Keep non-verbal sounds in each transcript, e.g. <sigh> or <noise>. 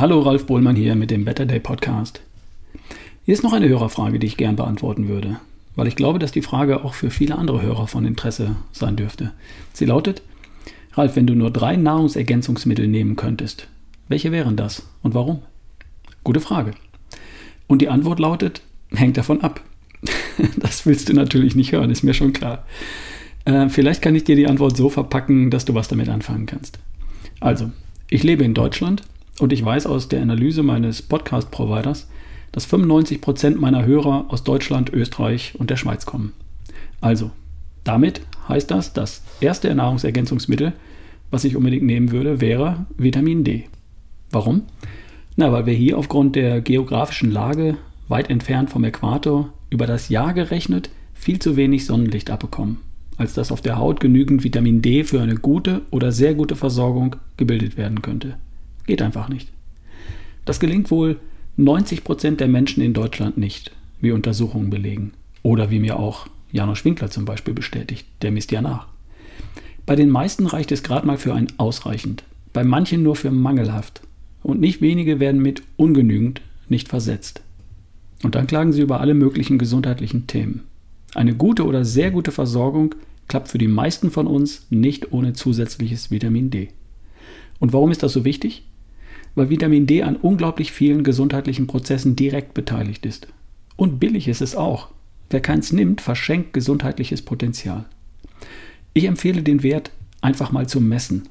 Hallo, Ralf Bohlmann hier mit dem Better Day Podcast. Hier ist noch eine Hörerfrage, die ich gern beantworten würde, weil ich glaube, dass die Frage auch für viele andere Hörer von Interesse sein dürfte. Sie lautet, Ralf, wenn du nur drei Nahrungsergänzungsmittel nehmen könntest, welche wären das und warum? Gute Frage. Und die Antwort lautet, hängt davon ab. <laughs> Das willst du natürlich nicht hören, ist mir schon klar. Äh, vielleicht kann ich dir die Antwort so verpacken, dass du was damit anfangen kannst. Also, ich lebe in Deutschland und ich weiß aus der Analyse meines Podcast-Providers, dass 95% meiner Hörer aus Deutschland, Österreich und der Schweiz kommen. Also, damit heißt das, das erste Nahrungsergänzungsmittel, was ich unbedingt nehmen würde, wäre Vitamin D. Warum? Na, weil wir hier aufgrund der geografischen Lage weit entfernt vom Äquator über das Jahr gerechnet viel zu wenig Sonnenlicht abbekommen, als dass auf der Haut genügend Vitamin D für eine gute oder sehr gute Versorgung gebildet werden könnte. Geht einfach nicht. Das gelingt wohl 90 Prozent der Menschen in Deutschland nicht, wie Untersuchungen belegen. Oder wie mir auch Janusz Winkler zum Beispiel bestätigt, der misst ja nach. Bei den meisten reicht es gerade mal für ein ausreichend, bei manchen nur für mangelhaft. Und nicht wenige werden mit ungenügend nicht versetzt. Und dann klagen sie über alle möglichen gesundheitlichen Themen. Eine gute oder sehr gute Versorgung klappt für die meisten von uns nicht ohne zusätzliches Vitamin D. Und warum ist das so wichtig? Weil Vitamin D an unglaublich vielen gesundheitlichen Prozessen direkt beteiligt ist. Und billig ist es auch. Wer keins nimmt, verschenkt gesundheitliches Potenzial. Ich empfehle den Wert einfach mal zu messen.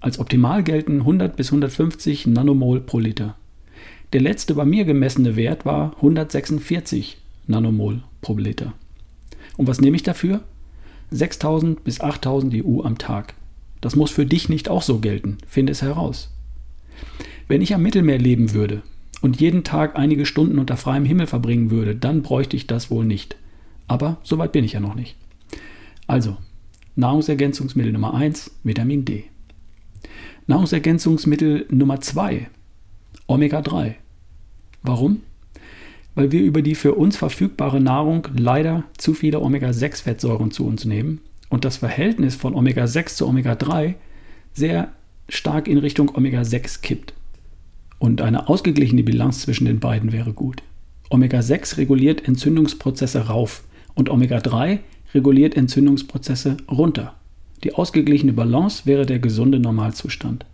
Als optimal gelten 100 bis 150 Nanomol pro Liter. Der letzte bei mir gemessene Wert war 146 Nanomol pro Liter. Und was nehme ich dafür? 6000 bis 8000 EU am Tag. Das muss für dich nicht auch so gelten. Finde es heraus. Wenn ich am Mittelmeer leben würde und jeden Tag einige Stunden unter freiem Himmel verbringen würde, dann bräuchte ich das wohl nicht. Aber so weit bin ich ja noch nicht. Also, Nahrungsergänzungsmittel Nummer 1, Vitamin D. Nahrungsergänzungsmittel Nummer 2, Omega-3. Warum? Weil wir über die für uns verfügbare Nahrung leider zu viele Omega-6-Fettsäuren zu uns nehmen und das Verhältnis von Omega-6 zu Omega-3 sehr stark in Richtung Omega-6 kippt. Und eine ausgeglichene Bilanz zwischen den beiden wäre gut. Omega-6 reguliert Entzündungsprozesse rauf und Omega-3 reguliert Entzündungsprozesse runter. Die ausgeglichene Balance wäre der gesunde Normalzustand.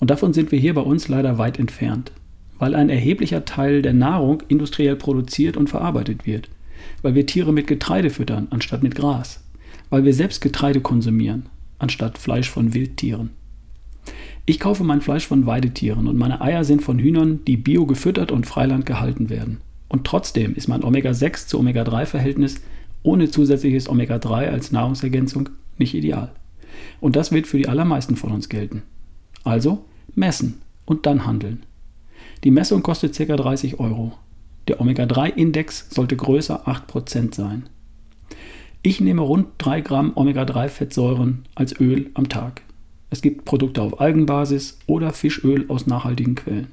Und davon sind wir hier bei uns leider weit entfernt, weil ein erheblicher Teil der Nahrung industriell produziert und verarbeitet wird, weil wir Tiere mit Getreide füttern anstatt mit Gras, weil wir selbst Getreide konsumieren anstatt Fleisch von Wildtieren. Ich kaufe mein Fleisch von Weidetieren und meine Eier sind von Hühnern, die bio gefüttert und Freiland gehalten werden. Und trotzdem ist mein Omega-6 zu Omega-3-Verhältnis ohne zusätzliches Omega-3 als Nahrungsergänzung nicht ideal. Und das wird für die allermeisten von uns gelten. Also messen und dann handeln. Die Messung kostet ca. 30 Euro. Der Omega-3-Index sollte größer 8% sein. Ich nehme rund 3 Gramm Omega-3-Fettsäuren als Öl am Tag. Es gibt Produkte auf Algenbasis oder Fischöl aus nachhaltigen Quellen.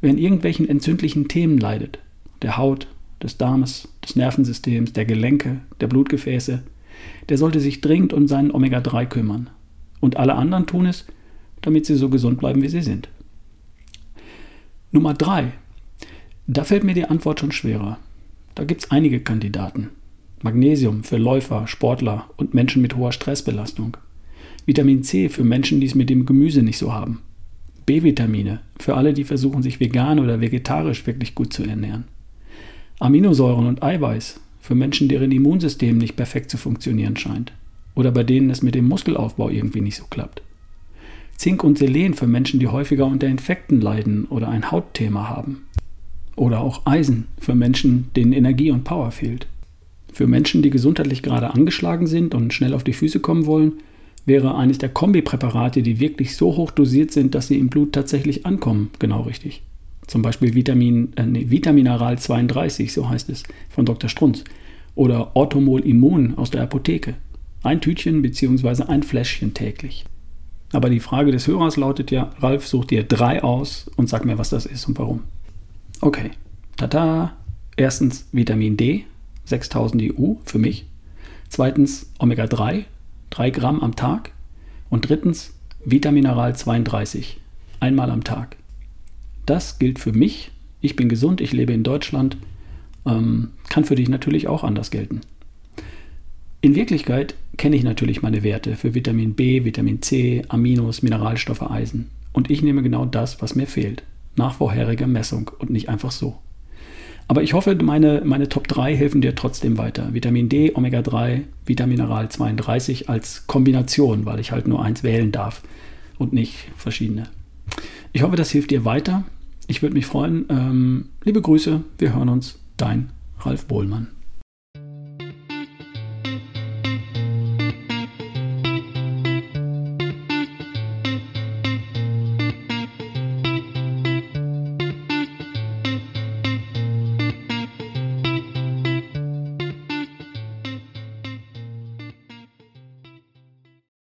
Wer an irgendwelchen entzündlichen Themen leidet, der Haut, des Darmes, des Nervensystems, der Gelenke, der Blutgefäße, der sollte sich dringend um seinen Omega-3 kümmern. Und alle anderen tun es, damit sie so gesund bleiben, wie sie sind. Nummer 3. Da fällt mir die Antwort schon schwerer. Da gibt es einige Kandidaten. Magnesium für Läufer, Sportler und Menschen mit hoher Stressbelastung. Vitamin C für Menschen, die es mit dem Gemüse nicht so haben. B-Vitamine für alle, die versuchen, sich vegan oder vegetarisch wirklich gut zu ernähren. Aminosäuren und Eiweiß für Menschen, deren Immunsystem nicht perfekt zu funktionieren scheint oder bei denen es mit dem Muskelaufbau irgendwie nicht so klappt. Zink und Selen für Menschen, die häufiger unter Infekten leiden oder ein Hautthema haben. Oder auch Eisen für Menschen, denen Energie und Power fehlt. Für Menschen, die gesundheitlich gerade angeschlagen sind und schnell auf die Füße kommen wollen, wäre eines der Kombipräparate, die wirklich so hoch dosiert sind, dass sie im Blut tatsächlich ankommen, genau richtig. Zum Beispiel Vitamin, äh, nee, Vitamineral 32, so heißt es, von Dr. Strunz. Oder Orthomol Immun aus der Apotheke. Ein Tütchen bzw. ein Fläschchen täglich. Aber die Frage des Hörers lautet ja, Ralf, such dir drei aus und sag mir, was das ist und warum. Okay, tata. Erstens Vitamin D, 6000 EU für mich. Zweitens Omega 3, 3 Gramm am Tag. Und drittens Vitamineral 32, einmal am Tag. das gilt für mich. Ich bin gesund, ich lebe in Deutschland. Ähm, kann für dich natürlich auch anders gelten. In Wirklichkeit kenne ich natürlich meine Werte für Vitamin B, Vitamin C, Aminos, Mineralstoffe, Eisen. Und ich nehme genau das, was mir fehlt. Nach vorheriger Messung und nicht einfach so. Aber ich hoffe, meine, meine Top 3 helfen dir trotzdem weiter. Vitamin D, Omega 3, Vitamineral 32 als Kombination, weil ich halt nur eins wählen darf und nicht verschiedene. Ich hoffe, das hilft dir weiter. Ich würde mich freuen. Ähm, liebe Grüße, wir hören uns. Dein Ralf Bohlmann.